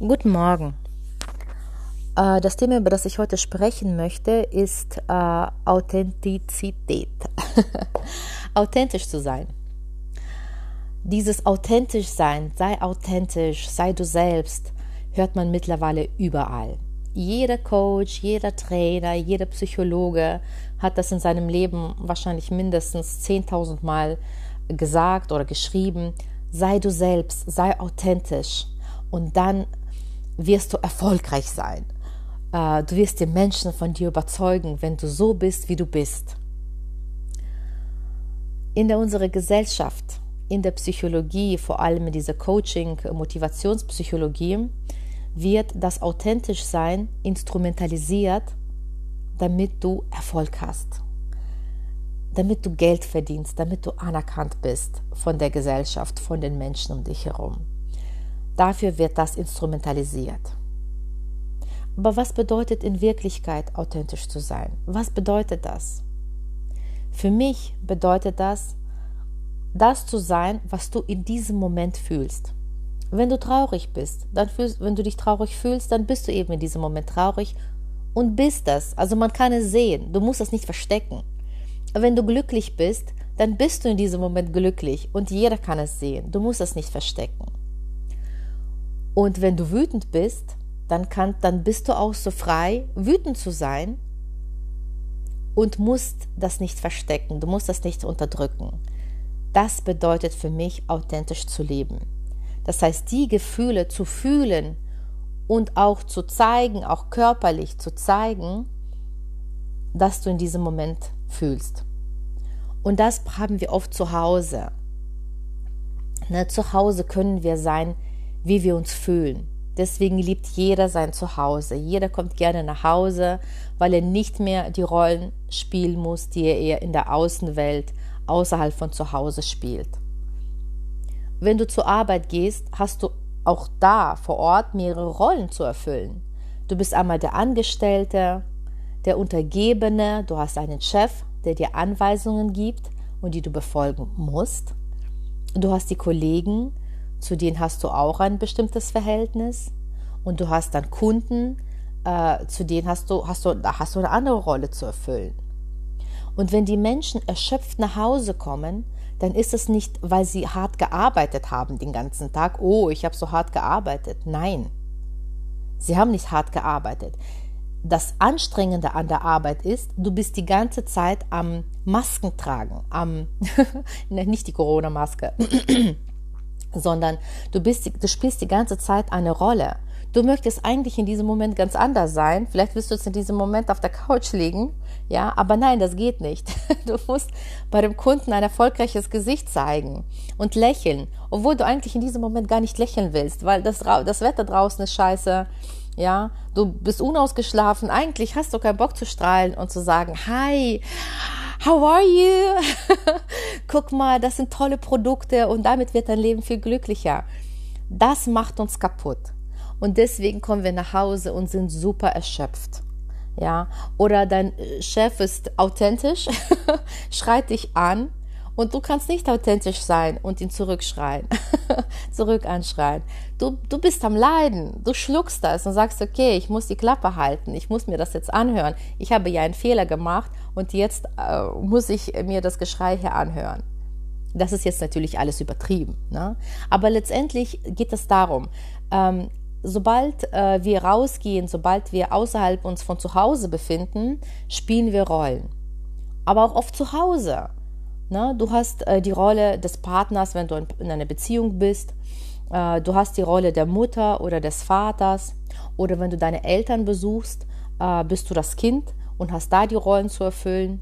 Guten Morgen. Äh, das Thema, über das ich heute sprechen möchte, ist äh, Authentizität. Authentisch zu sein. Dieses authentisch sein, sei authentisch, sei du selbst, hört man mittlerweile überall. Jeder Coach, jeder Trainer, jeder Psychologe hat das in seinem Leben wahrscheinlich mindestens 10.000 Mal gesagt oder geschrieben. Sei du selbst, sei authentisch und dann wirst du erfolgreich sein. Äh, du wirst die Menschen von dir überzeugen, wenn du so bist, wie du bist. In der unserer Gesellschaft, in der Psychologie, vor allem in dieser Coaching, Motivationspsychologie, wird das authentisch sein instrumentalisiert, damit du Erfolg hast, damit du Geld verdienst, damit du anerkannt bist von der Gesellschaft, von den Menschen um dich herum. Dafür wird das instrumentalisiert. Aber was bedeutet in Wirklichkeit authentisch zu sein? Was bedeutet das? Für mich bedeutet das, das zu sein, was du in diesem Moment fühlst. Wenn du traurig bist, dann fühlst, wenn du dich traurig fühlst, dann bist du eben in diesem Moment traurig und bist das. Also man kann es sehen. Du musst es nicht verstecken. Wenn du glücklich bist, dann bist du in diesem Moment glücklich und jeder kann es sehen. Du musst es nicht verstecken. Und wenn du wütend bist, dann, kann, dann bist du auch so frei, wütend zu sein und musst das nicht verstecken, du musst das nicht unterdrücken. Das bedeutet für mich, authentisch zu leben. Das heißt, die Gefühle zu fühlen und auch zu zeigen, auch körperlich zu zeigen, dass du in diesem Moment fühlst. Und das haben wir oft zu Hause. Ne, zu Hause können wir sein, wie wir uns fühlen. Deswegen liebt jeder sein Zuhause. Jeder kommt gerne nach Hause, weil er nicht mehr die Rollen spielen muss, die er in der Außenwelt außerhalb von zu Hause spielt. Wenn du zur Arbeit gehst, hast du auch da vor Ort mehrere Rollen zu erfüllen. Du bist einmal der Angestellte, der Untergebene, du hast einen Chef, der dir Anweisungen gibt und die du befolgen musst. Du hast die Kollegen, zu denen hast du auch ein bestimmtes Verhältnis und du hast dann Kunden, äh, zu denen hast du, hast, du, hast du eine andere Rolle zu erfüllen. Und wenn die Menschen erschöpft nach Hause kommen, dann ist es nicht, weil sie hart gearbeitet haben den ganzen Tag, oh, ich habe so hart gearbeitet. Nein, sie haben nicht hart gearbeitet. Das Anstrengende an der Arbeit ist, du bist die ganze Zeit am Masken tragen, am, nicht die Corona-Maske, sondern du, bist, du spielst die ganze Zeit eine Rolle. Du möchtest eigentlich in diesem Moment ganz anders sein. Vielleicht wirst du jetzt in diesem Moment auf der Couch liegen. Ja, aber nein, das geht nicht. Du musst bei dem Kunden ein erfolgreiches Gesicht zeigen und lächeln, obwohl du eigentlich in diesem Moment gar nicht lächeln willst, weil das, das Wetter draußen ist scheiße. Ja, du bist unausgeschlafen. Eigentlich hast du keinen Bock zu strahlen und zu sagen, hi, how are you? Guck mal, das sind tolle Produkte und damit wird dein Leben viel glücklicher. Das macht uns kaputt. Und deswegen kommen wir nach Hause und sind super erschöpft. Ja, oder dein Chef ist authentisch, schreit dich an und du kannst nicht authentisch sein und ihn zurückschreien, zurück anschreien. Du, du bist am Leiden, du schluckst das und sagst, okay, ich muss die Klappe halten, ich muss mir das jetzt anhören. Ich habe ja einen Fehler gemacht und jetzt äh, muss ich mir das Geschrei hier anhören. Das ist jetzt natürlich alles übertrieben. Ne? Aber letztendlich geht es darum, ähm, sobald äh, wir rausgehen, sobald wir außerhalb uns von zu Hause befinden, spielen wir Rollen. Aber auch oft zu Hause. Ne? Du hast äh, die Rolle des Partners, wenn du in, in einer Beziehung bist. Äh, du hast die Rolle der Mutter oder des Vaters. Oder wenn du deine Eltern besuchst, äh, bist du das Kind und hast da die Rollen zu erfüllen.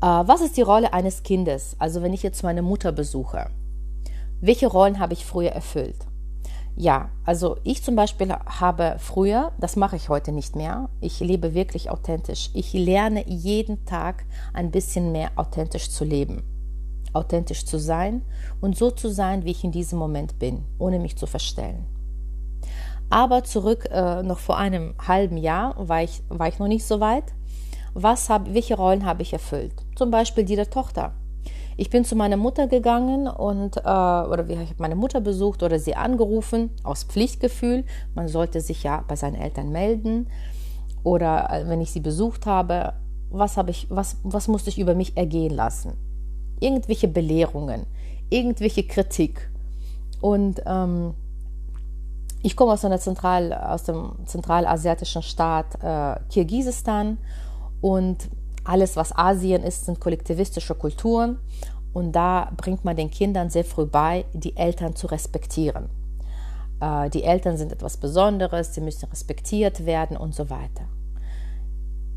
Äh, was ist die Rolle eines Kindes? Also wenn ich jetzt meine Mutter besuche, welche Rollen habe ich früher erfüllt? Ja, also ich zum Beispiel habe früher, das mache ich heute nicht mehr, ich lebe wirklich authentisch. Ich lerne jeden Tag ein bisschen mehr authentisch zu leben, authentisch zu sein und so zu sein, wie ich in diesem Moment bin, ohne mich zu verstellen. Aber zurück äh, noch vor einem halben Jahr war ich, war ich noch nicht so weit. Was hab, welche Rollen habe ich erfüllt? Zum Beispiel die der Tochter. Ich bin zu meiner Mutter gegangen und äh, oder ich habe meine Mutter besucht oder sie angerufen aus Pflichtgefühl. Man sollte sich ja bei seinen Eltern melden oder äh, wenn ich sie besucht habe, was habe ich, was, was musste ich über mich ergehen lassen? Irgendwelche Belehrungen, irgendwelche Kritik und ähm, ich komme aus einer Zentral, aus dem zentralasiatischen Staat äh, Kirgisistan und alles, was Asien ist, sind kollektivistische Kulturen. Und da bringt man den Kindern sehr früh bei, die Eltern zu respektieren. Äh, die Eltern sind etwas Besonderes, sie müssen respektiert werden und so weiter.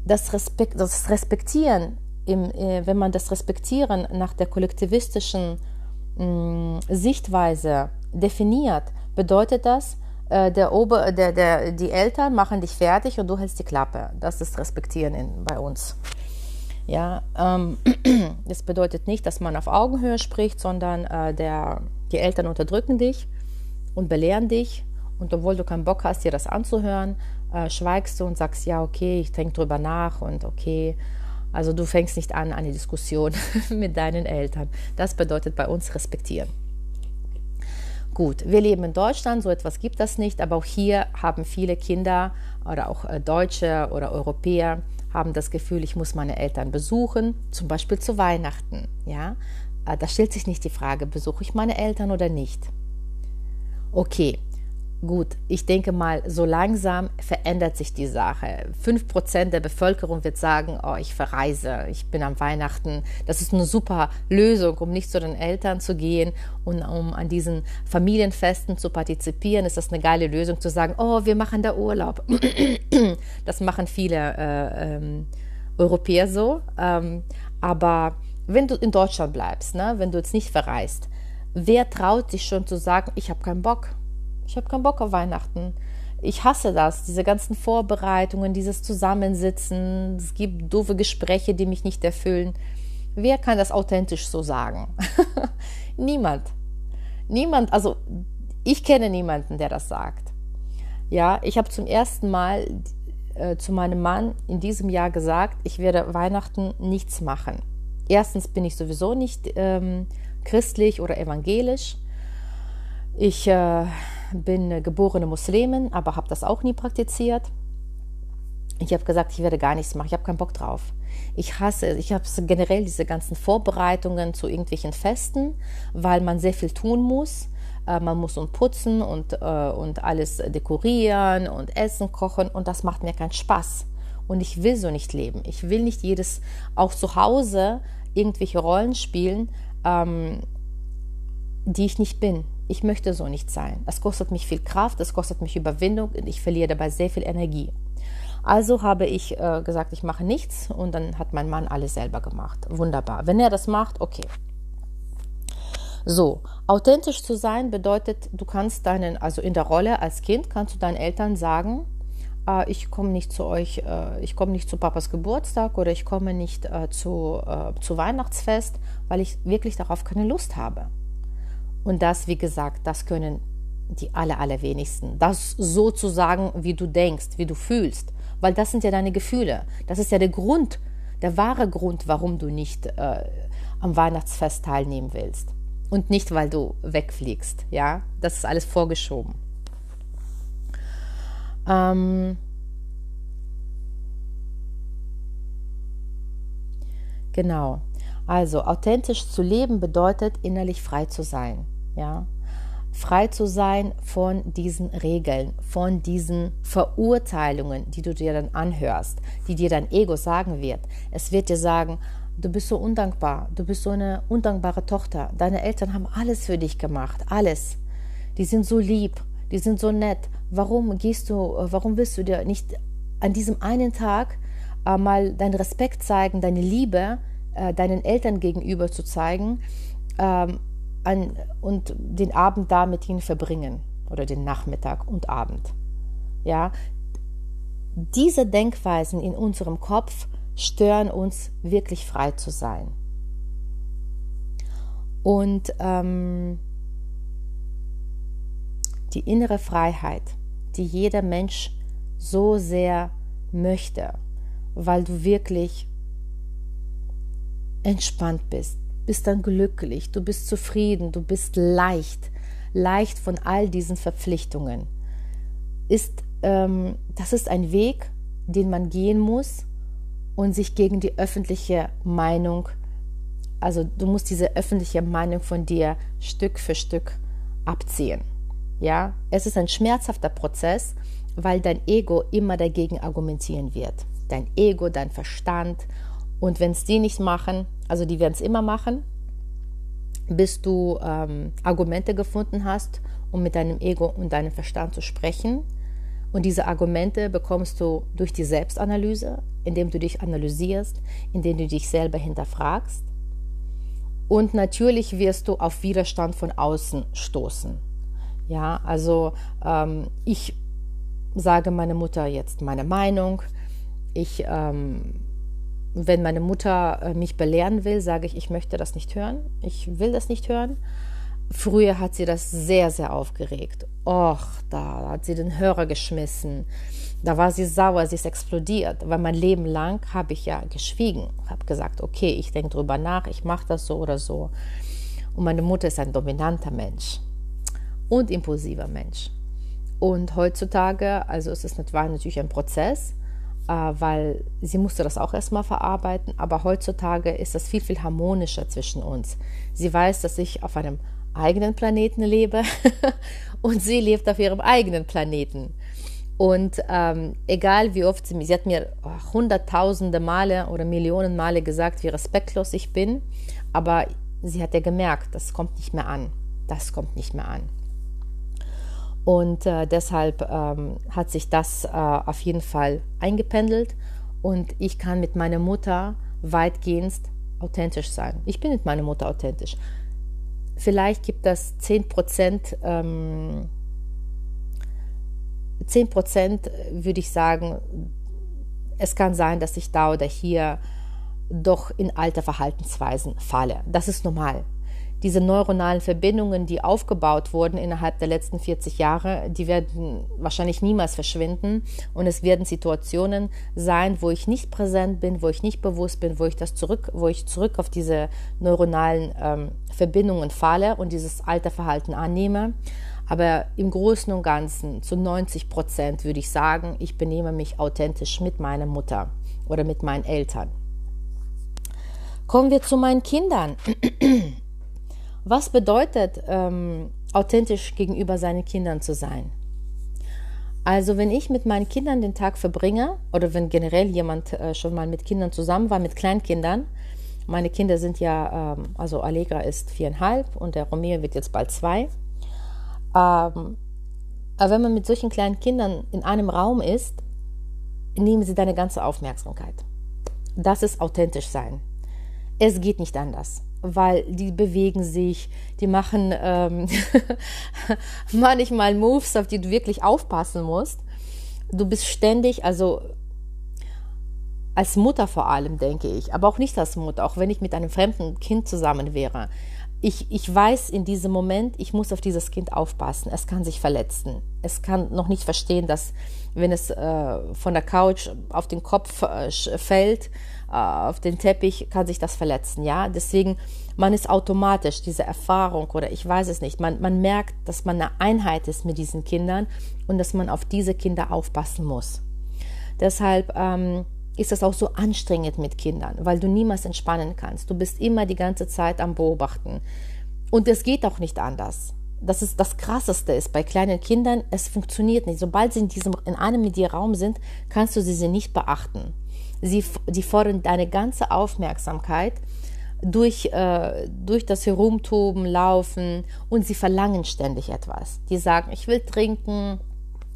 Das, Respekt, das Respektieren, im, äh, wenn man das Respektieren nach der kollektivistischen mh, mm, Sichtweise definiert, bedeutet das, äh, der Ober, der, der, die Eltern machen dich fertig und du hältst die Klappe. Das ist Respektieren in, bei uns. Ja, ähm, das bedeutet nicht, dass man auf Augenhöhe spricht, sondern äh, der, die Eltern unterdrücken dich und belehren dich. Und obwohl du keinen Bock hast, dir das anzuhören, äh, schweigst du und sagst, ja, okay, ich denke drüber nach und okay. Also du fängst nicht an, eine Diskussion mit deinen Eltern. Das bedeutet bei uns respektieren. Gut, wir leben in Deutschland, so etwas gibt es nicht, aber auch hier haben viele Kinder oder auch äh, Deutsche oder Europäer haben das Gefühl, ich muss meine Eltern besuchen, zum Beispiel zu Weihnachten. Ja, äh, da stellt sich nicht die Frage, besuche ich meine Eltern oder nicht. Okay, Gut, ich denke mal, so langsam verändert sich die Sache. Fünf Prozent der Bevölkerung wird sagen, oh, ich verreise, ich bin am Weihnachten. Das ist eine super Lösung, um nicht zu den Eltern zu gehen und um an diesen Familienfesten zu partizipieren. Ist das eine geile Lösung zu sagen, oh, wir machen da Urlaub. Das machen viele äh, ähm, Europäer so. Ähm, aber wenn du in Deutschland bleibst, ne, wenn du jetzt nicht verreist, wer traut sich schon zu sagen, ich habe keinen Bock? Ich habe keinen Bock auf Weihnachten. Ich hasse das, diese ganzen Vorbereitungen, dieses Zusammensitzen. Es gibt doofe Gespräche, die mich nicht erfüllen. Wer kann das authentisch so sagen? Niemand. Niemand, also ich kenne niemanden, der das sagt. Ja, ich habe zum ersten Mal äh, zu meinem Mann in diesem Jahr gesagt, ich werde Weihnachten nichts machen. Erstens bin ich sowieso nicht ähm, christlich oder evangelisch. Ich äh, bin geborene Muslimin, aber habe das auch nie praktiziert. Ich habe gesagt, ich werde gar nichts machen, ich habe keinen Bock drauf. Ich hasse, ich habe generell diese ganzen Vorbereitungen zu irgendwelchen Festen, weil man sehr viel tun muss. Äh, man muss und putzen und, äh, und alles dekorieren und Essen kochen und das macht mir keinen Spaß. Und ich will so nicht leben. Ich will nicht jedes, auch zu Hause, irgendwelche Rollen spielen, ähm, die ich nicht bin. Ich möchte so nicht sein. Es kostet mich viel Kraft, es kostet mich Überwindung und ich verliere dabei sehr viel Energie. Also habe ich äh, gesagt, ich mache nichts und dann hat mein Mann alles selber gemacht. Wunderbar. Wenn er das macht, okay. So, authentisch zu sein bedeutet, du kannst deinen, also in der Rolle als Kind, kannst du deinen Eltern sagen, äh, ich komme nicht zu euch, äh, ich komme nicht zu Papas Geburtstag oder ich komme nicht äh, zu, äh, zu Weihnachtsfest, weil ich wirklich darauf keine Lust habe. Und das, wie gesagt, das können die aller, allerwenigsten. Das so zu sagen, wie du denkst, wie du fühlst. Weil das sind ja deine Gefühle. Das ist ja der Grund, der wahre Grund, warum du nicht äh, am Weihnachtsfest teilnehmen willst. Und nicht, weil du wegfliegst. Ja, das ist alles vorgeschoben. Ähm genau. Also authentisch zu leben bedeutet innerlich frei zu sein, ja? Frei zu sein von diesen Regeln, von diesen Verurteilungen, die du dir dann anhörst, die dir dein Ego sagen wird. Es wird dir sagen, du bist so undankbar, du bist so eine undankbare Tochter. Deine Eltern haben alles für dich gemacht, alles. Die sind so lieb, die sind so nett. Warum gehst du, warum willst du dir nicht an diesem einen Tag äh, mal deinen Respekt zeigen, deine Liebe, äh, deinen Eltern gegenüber zu zeigen ähm, an, und den Abend da mit ihnen verbringen oder den Nachmittag und Abend. Ja, diese Denkweisen in unserem Kopf stören uns wirklich frei zu sein. Und ähm, die innere Freiheit, die jeder Mensch so sehr möchte, weil du wirklich entspannt bist, bist dann glücklich, du bist zufrieden, du bist leicht, leicht von all diesen Verpflichtungen. Ist, ähm, das ist ein Weg, den man gehen muss und sich gegen die öffentliche Meinung, also du musst diese öffentliche Meinung von dir Stück für Stück abziehen. Ja, es ist ein schmerzhafter Prozess, weil dein Ego immer dagegen argumentieren wird. Dein Ego, dein Verstand. Und wenn es die nicht machen, also die werden es immer machen, bis du ähm, Argumente gefunden hast, um mit deinem Ego und deinem Verstand zu sprechen. Und diese Argumente bekommst du durch die Selbstanalyse, indem du dich analysierst, indem du dich selber hinterfragst. Und natürlich wirst du auf Widerstand von außen stoßen. Ja, also ähm, ich sage meiner Mutter jetzt meine Meinung. Ich, ähm, wenn meine Mutter äh, mich belehren will, sage ich, ich möchte das nicht hören. Ich will das nicht hören. Früher hat sie das sehr, sehr aufgeregt. Och, da hat sie den Hörer geschmissen. Da war sie sauer, sie ist explodiert. Weil mein Leben lang habe ich ja geschwiegen, habe gesagt, okay, ich denke drüber nach, ich mache das so oder so. Und meine Mutter ist ein dominanter Mensch und impulsiver Mensch. Und heutzutage, also es ist natürlich ein Prozess, weil sie musste das auch erstmal verarbeiten, aber heutzutage ist das viel, viel harmonischer zwischen uns. Sie weiß, dass ich auf einem eigenen Planeten lebe und sie lebt auf ihrem eigenen Planeten. Und ähm, egal wie oft sie, sie hat mir hunderttausende Male oder Millionen Male gesagt, wie respektlos ich bin, aber sie hat ja gemerkt, das kommt nicht mehr an. Das kommt nicht mehr an. Und äh, deshalb ähm, hat sich das äh, auf jeden Fall eingependelt und ich kann mit meiner Mutter weitgehend authentisch sein. Ich bin mit meiner Mutter authentisch. Vielleicht gibt es 10 Prozent, ähm, 10 Prozent würde ich sagen, es kann sein, dass ich da oder hier doch in alte Verhaltensweisen falle. Das ist normal diese neuronalen Verbindungen, die aufgebaut wurden innerhalb der letzten 40 Jahre, die werden wahrscheinlich niemals verschwinden. Und es werden Situationen sein, wo ich nicht präsent bin, wo ich nicht bewusst bin, wo ich das zurück, wo ich zurück auf diese neuronalen ähm, Verbindungen falle und dieses alte Verhalten annehme. Aber im Großen und Ganzen, zu 90 Prozent würde ich sagen, ich benehme mich authentisch mit meiner Mutter oder mit meinen Eltern. Kommen wir zu meinen Kindern. Was bedeutet ähm, authentisch gegenüber seinen Kindern zu sein? Also wenn ich mit meinen Kindern den Tag verbringe oder wenn generell jemand äh, schon mal mit Kindern zusammen war, mit Kleinkindern, meine Kinder sind ja, ähm, also Allegra ist viereinhalb und der Romeo wird jetzt bald zwei. Ähm, aber wenn man mit solchen kleinen Kindern in einem Raum ist, nehmen sie deine ganze Aufmerksamkeit. Das ist authentisch sein. Es geht nicht anders weil die bewegen sich, die machen ähm, manchmal Moves, auf die du wirklich aufpassen musst. Du bist ständig, also als Mutter vor allem, denke ich, aber auch nicht als Mutter, auch wenn ich mit einem fremden Kind zusammen wäre. Ich, ich weiß in diesem Moment, ich muss auf dieses Kind aufpassen. Es kann sich verletzen. Es kann noch nicht verstehen, dass wenn es äh, von der Couch auf den Kopf äh, fällt, auf den Teppich, kann sich das verletzen. Ja, deswegen man ist automatisch diese Erfahrung oder ich weiß es nicht. Man, man merkt, dass man eine Einheit ist mit diesen Kindern und dass man auf diese Kinder aufpassen muss. Deshalb ähm, ist es auch so anstrengend mit Kindern, weil du niemals entspannen kannst. Du bist immer die ganze Zeit am Beobachten. Und es geht auch nicht anders das ist das Krasseste ist bei kleinen Kindern, es funktioniert nicht. Sobald sie in diesem in einem Raum sind, kannst du sie nicht beachten. Sie, sie fordern deine ganze Aufmerksamkeit durch, äh, durch das Herumtoben, Laufen und sie verlangen ständig etwas. Die sagen, ich will trinken,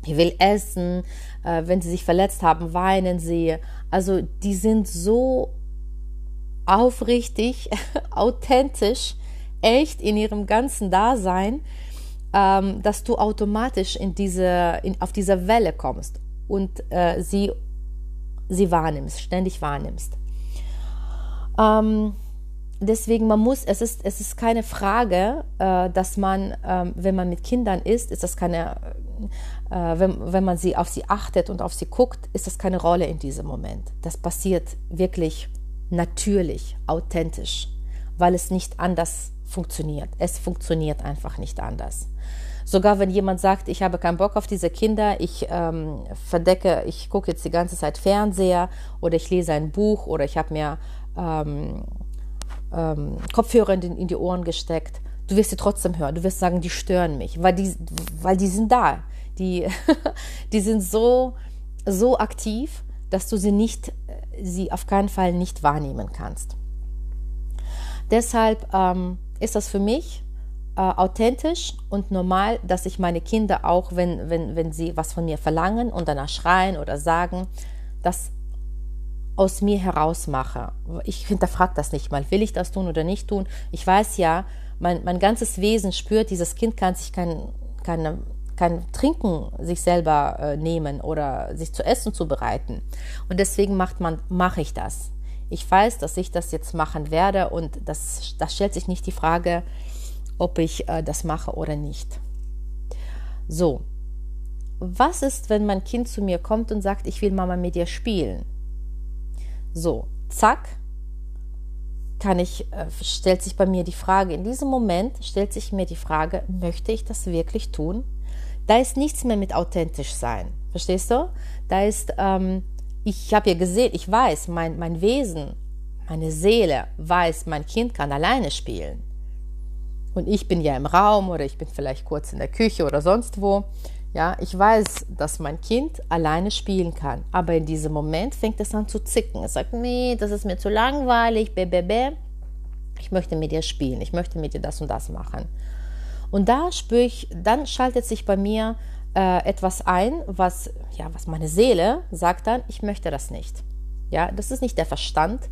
ich will essen, äh, wenn sie sich verletzt haben, weinen sie. Also die sind so aufrichtig, authentisch, echt in ihrem ganzen Dasein, ähm, dass du automatisch in diese, in, auf dieser Welle kommst und äh, sie, sie wahrnimmst, ständig wahrnimmst. Ähm, deswegen, man muss, es ist, es ist keine Frage, äh, dass man, äh, wenn man mit Kindern ist, ist das keine, äh, wenn, wenn man sie auf sie achtet und auf sie guckt, ist das keine Rolle in diesem Moment. Das passiert wirklich natürlich, authentisch weil es nicht anders funktioniert. Es funktioniert einfach nicht anders. Sogar wenn jemand sagt, ich habe keinen Bock auf diese Kinder, ich ähm, verdecke, ich gucke jetzt die ganze Zeit Fernseher oder ich lese ein Buch oder ich habe mir ähm, ähm, Kopfhörer in, in die Ohren gesteckt, du wirst sie trotzdem hören. Du wirst sagen, die stören mich, weil die, weil die sind da. Die, die sind so, so aktiv, dass du sie nicht, sie auf keinen Fall nicht wahrnehmen kannst. Deshalb ähm, ist das für mich äh, authentisch und normal, dass ich meine Kinder auch, wenn, wenn, wenn sie was von mir verlangen und danach schreien oder sagen, das aus mir heraus mache. Ich hinterfrage das nicht mal. Will ich das tun oder nicht tun? Ich weiß ja, mein, mein ganzes Wesen spürt, dieses Kind kann sich kein, kein, kein Trinken sich selber äh, nehmen oder sich zu essen zubereiten. Und deswegen macht man, mache ich das. Ich weiß, dass ich das jetzt machen werde und das, das stellt sich nicht die Frage, ob ich äh, das mache oder nicht. So, was ist, wenn mein Kind zu mir kommt und sagt, ich will Mama mit dir spielen? So, zack, kann ich, äh, stellt sich bei mir die Frage, in diesem Moment stellt sich mir die Frage, möchte ich das wirklich tun? Da ist nichts mehr mit authentisch sein. Verstehst du? Da ist, ähm, ich habe ja gesehen, ich weiß, mein, mein Wesen, meine Seele weiß, mein Kind kann alleine spielen. Und ich bin ja im Raum oder ich bin vielleicht kurz in der Küche oder sonst wo. Ja, ich weiß, dass mein Kind alleine spielen kann, aber in diesem Moment fängt es an zu zicken. Es sagt, nee, das ist mir zu langweilig, bäh, bäh, bäh. Ich möchte mit dir spielen, ich möchte mit dir das und das machen. Und da spüre ich, dann schaltet sich bei mir äh, etwas ein, was, ja, was meine Seele sagt dann, ich möchte das nicht. Ja, das ist nicht der Verstand,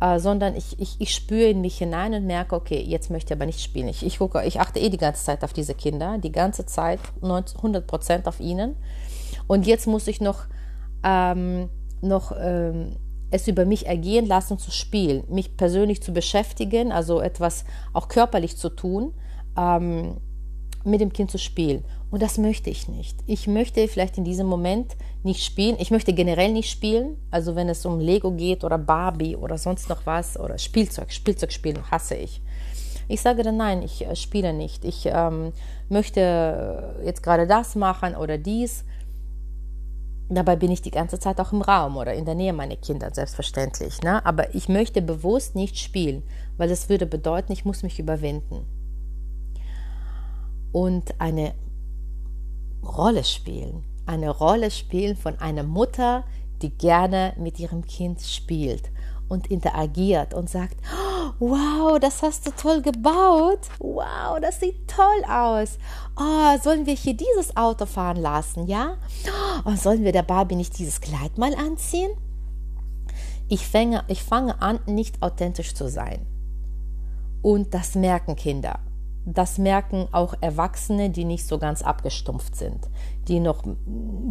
äh, sondern ich, ich, ich spüre in mich hinein und merke, okay, jetzt möchte ich aber nicht spielen. Ich, ich, gucke, ich achte eh die ganze Zeit auf diese Kinder, die ganze Zeit 100 Prozent auf ihnen. Und jetzt muss ich noch, ähm, noch ähm, es über mich ergehen lassen zu spielen, mich persönlich zu beschäftigen, also etwas auch körperlich zu tun, ähm, mit dem Kind zu spielen. Und das möchte ich nicht. Ich möchte vielleicht in diesem Moment nicht spielen. Ich möchte generell nicht spielen. Also wenn es um Lego geht oder Barbie oder sonst noch was oder Spielzeug, Spielzeug spielen hasse ich. Ich sage dann nein, ich äh, spiele nicht. Ich ähm, möchte jetzt gerade das machen oder dies. Dabei bin ich die ganze Zeit auch im Raum oder in der Nähe meiner Kinder, selbstverständlich. Ne? Aber ich möchte bewusst nicht spielen, weil das würde bedeuten, ich muss mich überwinden. Und eine Rolle spielen. Eine Rolle spielen von einer Mutter, die gerne mit ihrem Kind spielt und interagiert und sagt, wow, das hast du toll gebaut. Wow, das sieht toll aus. Oh, sollen wir hier dieses Auto fahren lassen, ja? Oh, sollen wir der Barbie nicht dieses Kleid mal anziehen? Ich fange, ich fange an, nicht authentisch zu sein. Und das merken Kinder das merken auch Erwachsene, die nicht so ganz abgestumpft sind, die noch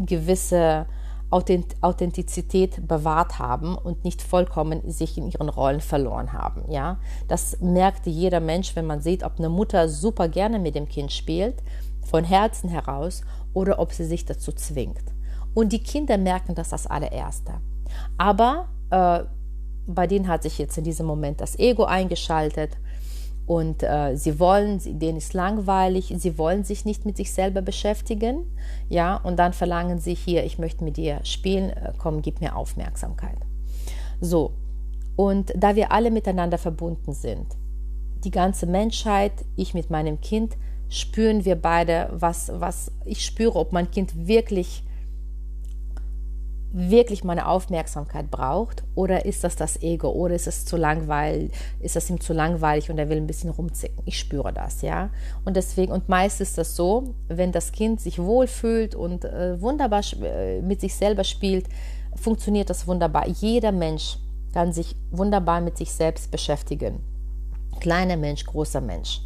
gewisse Authentizität bewahrt haben und nicht vollkommen sich in ihren Rollen verloren haben. Ja, das merkt jeder Mensch, wenn man sieht, ob eine Mutter super gerne mit dem Kind spielt, von Herzen heraus, oder ob sie sich dazu zwingt. Und die Kinder merken das als allererste. Aber äh, bei denen hat sich jetzt in diesem Moment das Ego eingeschaltet und äh, sie wollen, denen ist langweilig, sie wollen sich nicht mit sich selber beschäftigen, ja, und dann verlangen sie hier, ich möchte mit dir spielen, äh, komm, gib mir Aufmerksamkeit. So, und da wir alle miteinander verbunden sind, die ganze Menschheit, ich mit meinem Kind, spüren wir beide, was, was ich spüre, ob mein Kind wirklich wirklich meine Aufmerksamkeit braucht oder ist das das Ego oder ist es zu langweilig, ist das ihm zu langweilig und er will ein bisschen rumzicken. Ich spüre das, ja. Und deswegen, und meist ist das so, wenn das Kind sich wohlfühlt und äh, wunderbar äh, mit sich selber spielt, funktioniert das wunderbar. Jeder Mensch kann sich wunderbar mit sich selbst beschäftigen. Kleiner Mensch, großer Mensch.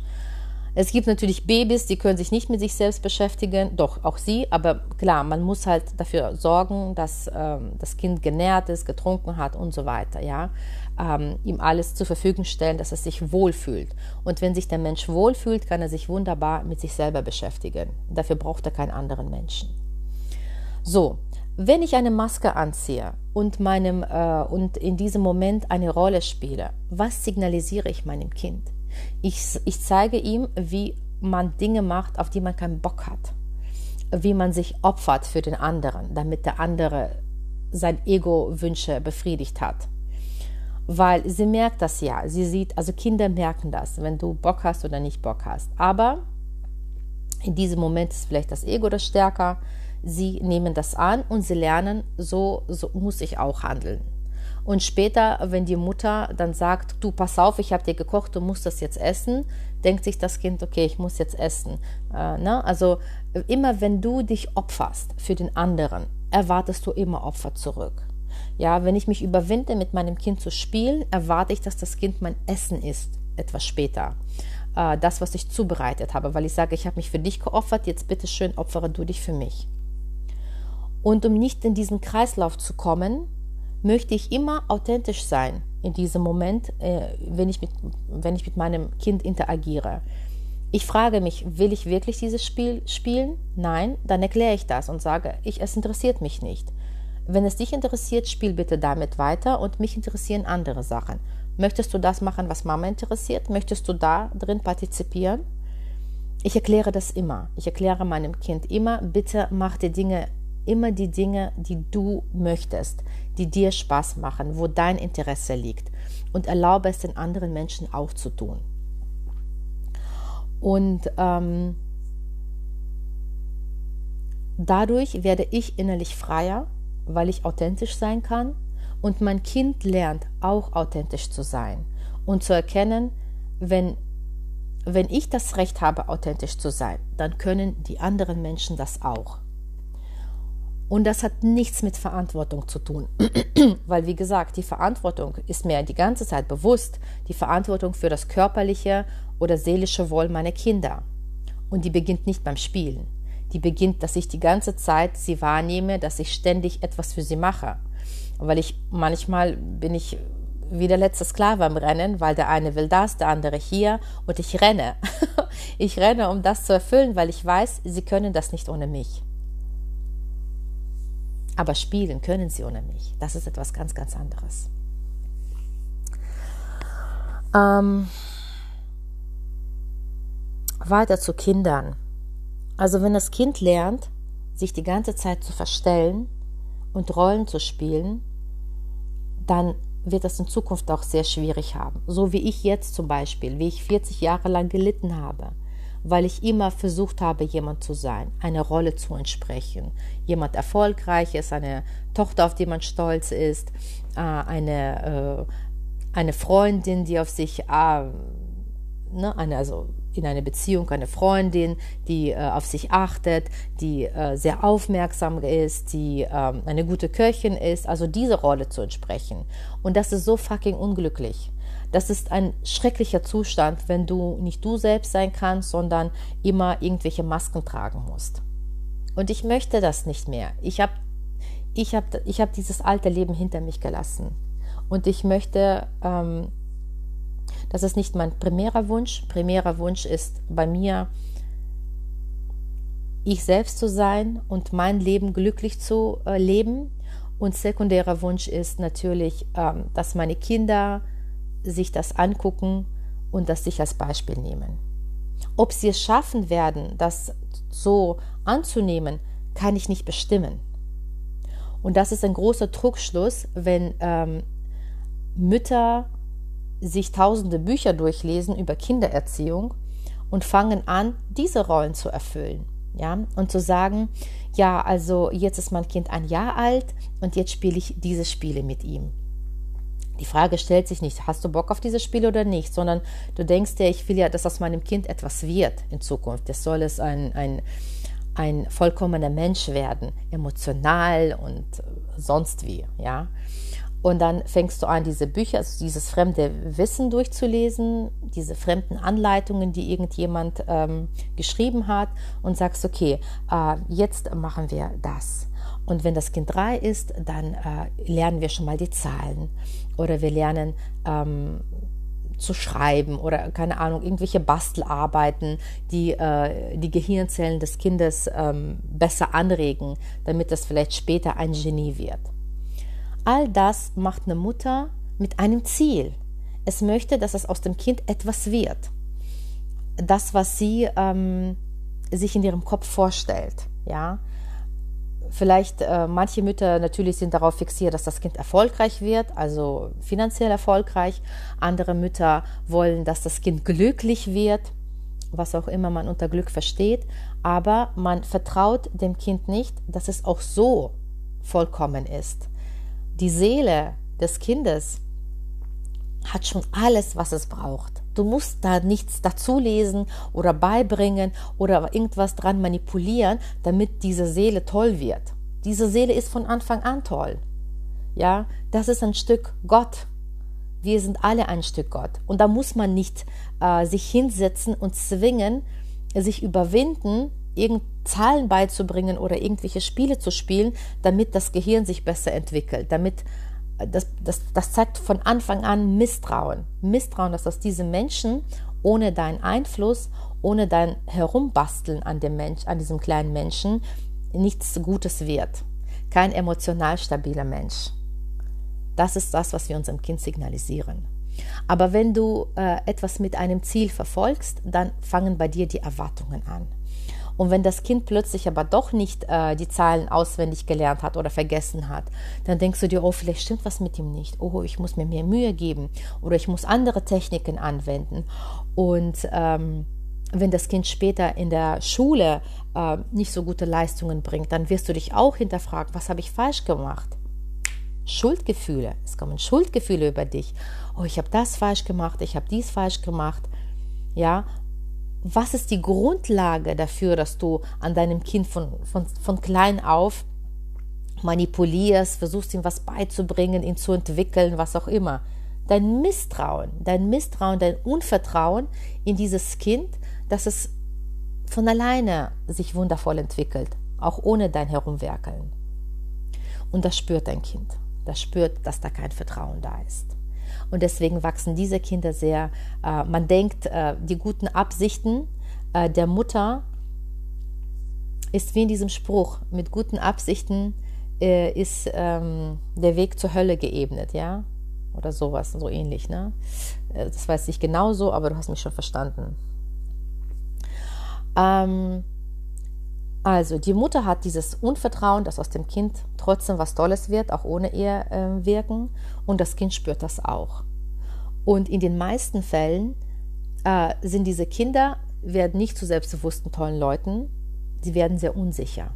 Es gibt natürlich Babys, die können sich nicht mit sich selbst beschäftigen, doch auch sie, aber klar, man muss halt dafür sorgen, dass ähm, das Kind genährt ist, getrunken hat und so weiter, ja. Ähm, ihm alles zur Verfügung stellen, dass es sich wohlfühlt. Und wenn sich der Mensch wohlfühlt, kann er sich wunderbar mit sich selber beschäftigen. Dafür braucht er keinen anderen Menschen. So, Wenn ich eine Maske anziehe und, meinem, äh, und in diesem Moment eine Rolle spiele, was signalisiere ich meinem Kind? Ich, ich zeige ihm, wie man Dinge macht, auf die man keinen Bock hat. Wie man sich opfert für den anderen, damit der andere sein Ego-Wünsche befriedigt hat. Weil sie merkt das ja. Sie sieht, also Kinder merken das, wenn du Bock hast oder nicht Bock hast. Aber in diesem Moment ist vielleicht das Ego das stärker. Sie nehmen das an und sie lernen, so, so muss ich auch handeln. Und später, wenn die Mutter dann sagt, du pass auf, ich habe dir gekocht, du musst das jetzt essen, denkt sich das Kind, okay, ich muss jetzt essen. Äh, ne? Also immer wenn du dich opferst für den anderen, erwartest du immer Opfer zurück. Ja, wenn ich mich überwinde, mit meinem Kind zu spielen, erwarte ich, dass das Kind mein Essen isst, etwas später. Äh, das, was ich zubereitet habe, weil ich sage, ich habe mich für dich geopfert, jetzt bitte schön opfere du dich für mich. Und um nicht in diesen Kreislauf zu kommen, möchte ich immer authentisch sein in diesem Moment, äh, wenn, ich mit, wenn ich mit meinem Kind interagiere. Ich frage mich, will ich wirklich dieses Spiel spielen? Nein, dann erkläre ich das und sage, ich, es interessiert mich nicht. Wenn es dich interessiert, spiel bitte damit weiter und mich interessieren andere Sachen. Möchtest du das machen, was Mama interessiert? Möchtest du da drin partizipieren? Ich erkläre das immer. Ich erkläre meinem Kind immer, bitte mach die Dinge immer die Dinge, die du möchtest, die dir Spaß machen, wo dein Interesse liegt und erlaube es den anderen Menschen auch zu tun. Und ähm, dadurch werde ich innerlich freier, weil ich authentisch sein kann und mein Kind lernt auch authentisch zu sein und zu erkennen, wenn, wenn ich das Recht habe, authentisch zu sein, dann können die anderen Menschen das auch. Und das hat nichts mit Verantwortung zu tun, weil wie gesagt, die Verantwortung ist mir die ganze Zeit bewusst, die Verantwortung für das körperliche oder seelische Wohl meiner Kinder. Und die beginnt nicht beim Spielen. Die beginnt, dass ich die ganze Zeit sie wahrnehme, dass ich ständig etwas für sie mache. Weil ich manchmal bin ich wie der letzte Sklave am Rennen, weil der eine will das, der andere hier und ich renne. ich renne, um das zu erfüllen, weil ich weiß, sie können das nicht ohne mich. Aber spielen können sie ohne mich. Das ist etwas ganz, ganz anderes. Ähm, weiter zu Kindern. Also wenn das Kind lernt, sich die ganze Zeit zu verstellen und Rollen zu spielen, dann wird das in Zukunft auch sehr schwierig haben. So wie ich jetzt zum Beispiel, wie ich 40 Jahre lang gelitten habe weil ich immer versucht habe, jemand zu sein, eine Rolle zu entsprechen. Jemand Erfolgreiches, eine Tochter, auf die man stolz ist, äh, eine, äh, eine Freundin, die auf sich, äh, ne, also in einer Beziehung eine Freundin, die auf sich achtet, die sehr aufmerksam ist, die äh, eine gute Köchin ist, also diese Rolle zu entsprechen. Und das ist so fucking unglücklich. Das ist ein schrecklicher Zustand, wenn du nicht du selbst sein kannst, sondern immer irgendwelche Masken tragen musst. Und ich möchte das nicht mehr. Ich habe ich hab, ich hab dieses alte Leben hinter mich gelassen. Und ich möchte, ähm, das ist nicht mein primärer Wunsch. Primärer Wunsch ist bei mir, ich selbst zu sein und mein Leben glücklich zu äh, leben. Und sekundärer Wunsch ist natürlich, ähm, dass meine Kinder sich das angucken und das sich als Beispiel nehmen. Ob sie es schaffen werden, das so anzunehmen, kann ich nicht bestimmen. Und das ist ein großer Trugschluss, wenn ähm, Mütter sich tausende Bücher durchlesen über Kindererziehung und fangen an, diese Rollen zu erfüllen. Ja, und zu sagen, ja, also jetzt ist mein Kind ein Jahr alt und jetzt spiele ich diese Spiele mit ihm. Die Frage stellt sich nicht, hast du Bock auf dieses Spiel oder nicht, sondern du denkst dir, ich will ja, dass aus meinem Kind etwas wird in Zukunft. Es soll es ein, ein, ein vollkommener Mensch werden, emotional und sonst wie, ja. Und dann fängst du an, diese Bücher, also dieses fremde Wissen durchzulesen, diese fremden Anleitungen, die irgendjemand ähm, geschrieben hat und sagst, okay, äh, jetzt machen wir das. Und wenn das Kind drei ist, dann äh, lernen wir schon mal die Zahlen oder wir lernen ähm, zu schreiben oder keine Ahnung, irgendwelche Bastelarbeiten, die äh, die Gehirnzellen des Kindes ähm, besser anregen, damit es vielleicht später ein Genie wird. All das macht eine Mutter mit einem Ziel. Es möchte, dass es aus dem Kind etwas wird. Das, was sie ähm, sich in ihrem Kopf vorstellt. Ja, vielleicht äh, manche Mütter natürlich sind darauf fixiert, dass das Kind erfolgreich wird, also finanziell erfolgreich. Andere Mütter wollen, dass das Kind glücklich wird, was auch immer man unter Glück versteht. Aber man vertraut dem Kind nicht, dass es auch so vollkommen ist. Die Seele des Kindes hat schon alles, was es braucht. Du musst da nichts dazulesen oder beibringen oder irgendwas dran manipulieren, damit diese Seele toll wird. Diese Seele ist von Anfang an toll. Ja, das ist ein Stück Gott. Wir sind alle ein Stück Gott. Und da muss man nicht äh, sich hinsetzen und zwingen, sich überwinden, irgend Zahlen beizubringen oder irgendwelche Spiele zu spielen, damit das Gehirn sich besser entwickelt, damit das, das, das zeigt von Anfang an Misstrauen. Misstrauen, dass aus diesem Menschen ohne deinen Einfluss, ohne dein Herumbasteln an dem Mensch, an diesem kleinen Menschen, nichts Gutes wird. Kein emotional stabiler Mensch. Das ist das, was wir unserem Kind signalisieren. Aber wenn du äh, etwas mit einem Ziel verfolgst, dann fangen bei dir die Erwartungen an. Und wenn das Kind plötzlich aber doch nicht äh, die Zahlen auswendig gelernt hat oder vergessen hat, dann denkst du dir, oh, vielleicht stimmt was mit ihm nicht. Oh, ich muss mir mehr Mühe geben oder ich muss andere Techniken anwenden. Und ähm, wenn das Kind später in der Schule äh, nicht so gute Leistungen bringt, dann wirst du dich auch hinterfragen, was habe ich falsch gemacht? Schuldgefühle, es kommen Schuldgefühle über dich. Oh, ich habe das falsch gemacht, ich habe dies falsch gemacht. Ja, was ist die Grundlage dafür, dass du an deinem Kind von, von, von klein auf manipulierst, versuchst ihm was beizubringen, ihn zu entwickeln, was auch immer. Dein Misstrauen, dein Misstrauen, dein Unvertrauen in dieses Kind, dass es von alleine sich wundervoll entwickelt, auch ohne dein Herumwerkeln. Und das spürt dein Kind. Das spürt, dass da kein Vertrauen da ist. Und deswegen wachsen diese Kinder sehr, äh, man denkt, äh, die guten Absichten äh, der Mutter ist wie in diesem Spruch, mit guten Absichten äh, ist ähm, der Weg zur Hölle geebnet, ja? Oder sowas, so ähnlich, ne? Äh, das weiß ich genauso, aber du hast mich schon verstanden. Ähm, also, die Mutter hat dieses Unvertrauen, dass aus dem Kind trotzdem was Tolles wird, auch ohne ihr äh, Wirken, und das Kind spürt das auch. Und in den meisten Fällen äh, sind diese Kinder, werden nicht zu selbstbewussten, tollen Leuten, sie werden sehr unsicher.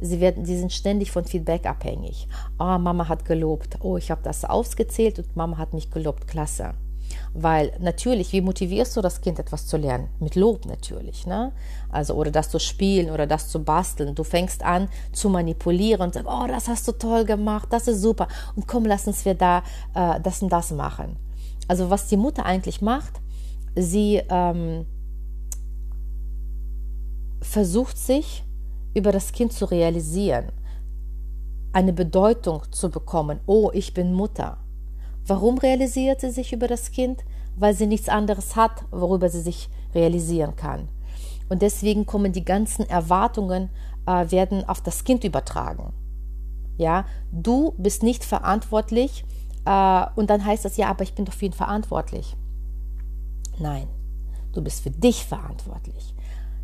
Sie, werden, sie sind ständig von Feedback abhängig. Oh, Mama hat gelobt. Oh, ich habe das aufgezählt und Mama hat mich gelobt. Klasse. Weil natürlich, wie motivierst du das Kind, etwas zu lernen? Mit Lob natürlich, ne? Also, oder das zu spielen oder das zu basteln. Du fängst an zu manipulieren und sagst, oh, das hast du toll gemacht, das ist super. Und komm, lass uns wir da äh, das und das machen. Also, was die Mutter eigentlich macht, sie ähm, versucht sich über das Kind zu realisieren, eine Bedeutung zu bekommen. Oh, ich bin Mutter. Warum realisiert sie sich über das Kind? Weil sie nichts anderes hat, worüber sie sich realisieren kann. Und deswegen kommen die ganzen Erwartungen, äh, werden auf das Kind übertragen. Ja, du bist nicht verantwortlich äh, und dann heißt das, ja, aber ich bin doch für ihn verantwortlich. Nein, du bist für dich verantwortlich.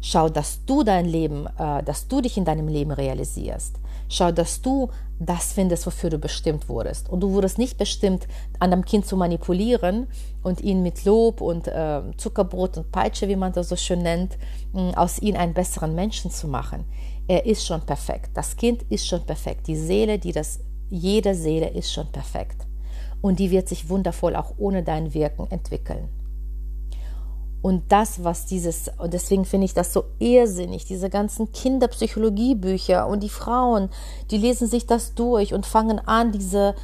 Schau, dass du dein Leben, äh, dass du dich in deinem Leben realisierst. Schau, dass du das findest, wofür du bestimmt wurdest. Und du wurdest nicht bestimmt, an deinem Kind zu manipulieren und ihn mit Lob und äh, Zuckerbrot und Peitsche, wie man das so schön nennt, mh, aus ihm einen besseren Menschen zu machen. Er ist schon perfekt. Das Kind ist schon perfekt. Die Seele, die das, jede Seele ist schon perfekt. Und die wird sich wundervoll auch ohne dein Wirken entwickeln. Und das, was dieses, und deswegen finde ich das so irrsinnig, diese ganzen Kinderpsychologiebücher und die Frauen, die lesen sich das durch und fangen an, diese,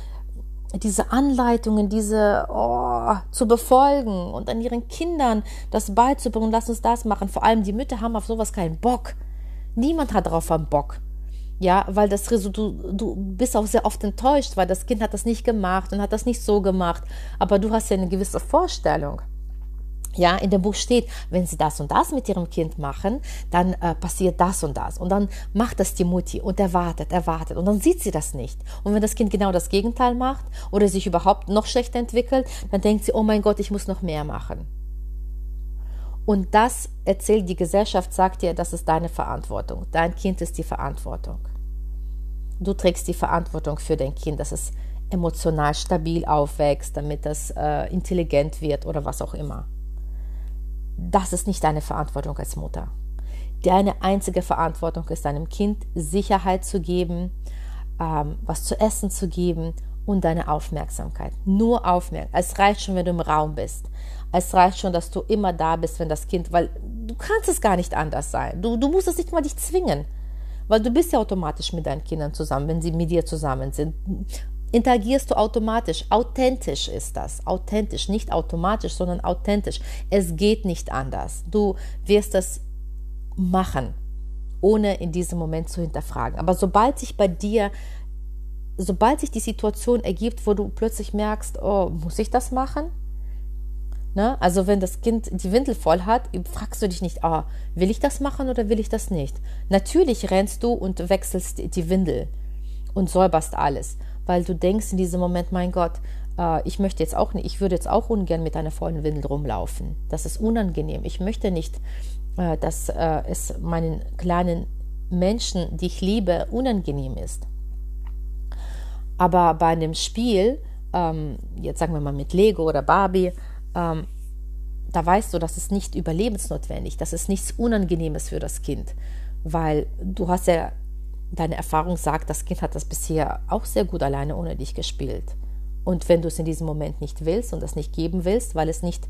diese Anleitungen, diese oh, zu befolgen und an ihren Kindern das beizubringen, lass uns das machen. Vor allem die Mütter haben auf sowas keinen Bock. Niemand hat darauf einen Bock. Ja, weil das du, du bist auch sehr oft enttäuscht, weil das Kind hat das nicht gemacht und hat das nicht so gemacht. Aber du hast ja eine gewisse Vorstellung. Ja, in dem Buch steht, wenn sie das und das mit ihrem Kind machen, dann äh, passiert das und das. Und dann macht das die Mutti und erwartet, erwartet. Und dann sieht sie das nicht. Und wenn das Kind genau das Gegenteil macht oder sich überhaupt noch schlechter entwickelt, dann denkt sie, oh mein Gott, ich muss noch mehr machen. Und das erzählt die Gesellschaft, sagt dir, das ist deine Verantwortung. Dein Kind ist die Verantwortung. Du trägst die Verantwortung für dein Kind, dass es emotional stabil aufwächst, damit es äh, intelligent wird oder was auch immer. Das ist nicht deine Verantwortung als Mutter. Deine einzige Verantwortung ist deinem Kind Sicherheit zu geben, ähm, was zu essen zu geben und deine Aufmerksamkeit. Nur Aufmerksamkeit. Es reicht schon, wenn du im Raum bist. Es reicht schon, dass du immer da bist, wenn das Kind, weil du kannst es gar nicht anders sein. Du, du musst es nicht mal dich zwingen, weil du bist ja automatisch mit deinen Kindern zusammen, wenn sie mit dir zusammen sind. Interagierst du automatisch. Authentisch ist das. Authentisch, nicht automatisch, sondern authentisch. Es geht nicht anders. Du wirst es machen, ohne in diesem Moment zu hinterfragen. Aber sobald sich bei dir sobald sich die Situation ergibt, wo du plötzlich merkst, oh, muss ich das machen? Ne? Also wenn das Kind die Windel voll hat, fragst du dich nicht, ah, will ich das machen oder will ich das nicht? Natürlich rennst du und wechselst die Windel und säuberst alles, weil du denkst in diesem Moment, mein Gott, äh, ich möchte jetzt auch nicht, ich würde jetzt auch ungern mit einer vollen Windel rumlaufen. Das ist unangenehm. Ich möchte nicht, äh, dass äh, es meinen kleinen Menschen, die ich liebe, unangenehm ist. Aber bei einem Spiel, ähm, jetzt sagen wir mal mit Lego oder Barbie, ähm, da weißt du, das ist nicht überlebensnotwendig, das ist nichts Unangenehmes für das Kind, weil du hast ja, deine Erfahrung sagt, das Kind hat das bisher auch sehr gut alleine ohne dich gespielt. Und wenn du es in diesem Moment nicht willst und das nicht geben willst, weil es nicht,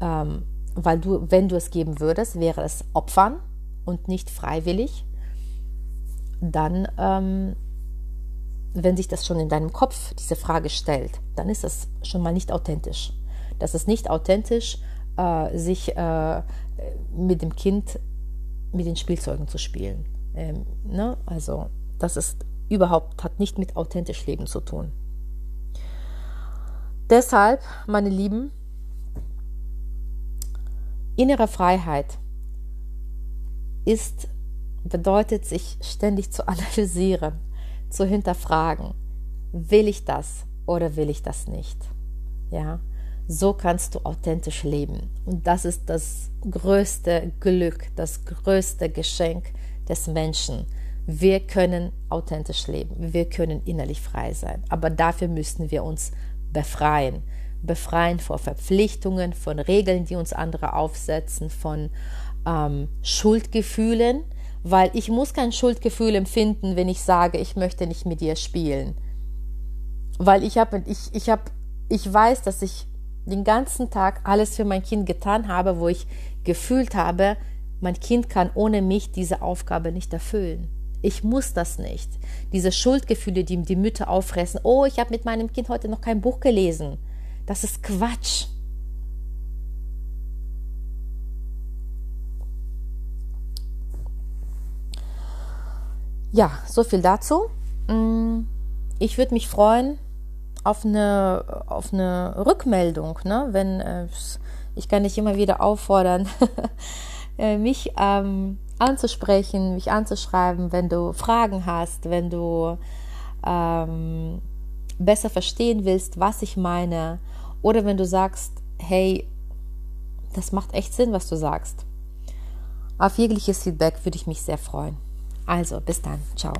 ähm, weil du, wenn du es geben würdest, wäre es Opfern und nicht freiwillig, dann, ähm, wenn sich das schon in deinem Kopf diese Frage stellt, dann ist das schon mal nicht authentisch. Das ist nicht authentisch, äh, sich äh, mit dem Kind mit den Spielzeugen zu spielen. Ähm, ne? Also das ist überhaupt, hat nicht mit authentisch Leben zu tun. Deshalb, meine Lieben, innere Freiheit ist, bedeutet, sich ständig zu analysieren, zu hinterfragen. Will ich das oder will ich das nicht? Ja, so kannst du authentisch leben. Und das ist das größte Glück, das größte Geschenk des Menschen. Wir können authentisch leben, wir können innerlich frei sein. Aber dafür müssen wir uns befreien. Befreien vor Verpflichtungen, von Regeln, die uns andere aufsetzen, von ähm, Schuldgefühlen, weil ich muss kein Schuldgefühl empfinden, wenn ich sage, ich möchte nicht mit dir spielen. Weil ich habe, ich, ich habe, ich weiß, dass ich den ganzen Tag alles für mein Kind getan habe, wo ich gefühlt habe, mein Kind kann ohne mich diese Aufgabe nicht erfüllen. Ich muss das nicht. Diese Schuldgefühle, die die Mütter auffressen. Oh, ich habe mit meinem Kind heute noch kein Buch gelesen. Das ist Quatsch. Ja, so viel dazu. Mm, ich würde mich freuen, auf eine, auf eine Rückmeldung, ne? wenn äh, ich kann dich immer wieder auffordern, mich ähm, anzusprechen, mich anzuschreiben, wenn du Fragen hast, wenn du ähm, besser verstehen willst, was ich meine, oder wenn du sagst, hey, das macht echt Sinn, was du sagst. Auf jegliches Feedback würde ich mich sehr freuen. Also, bis dann. Ciao.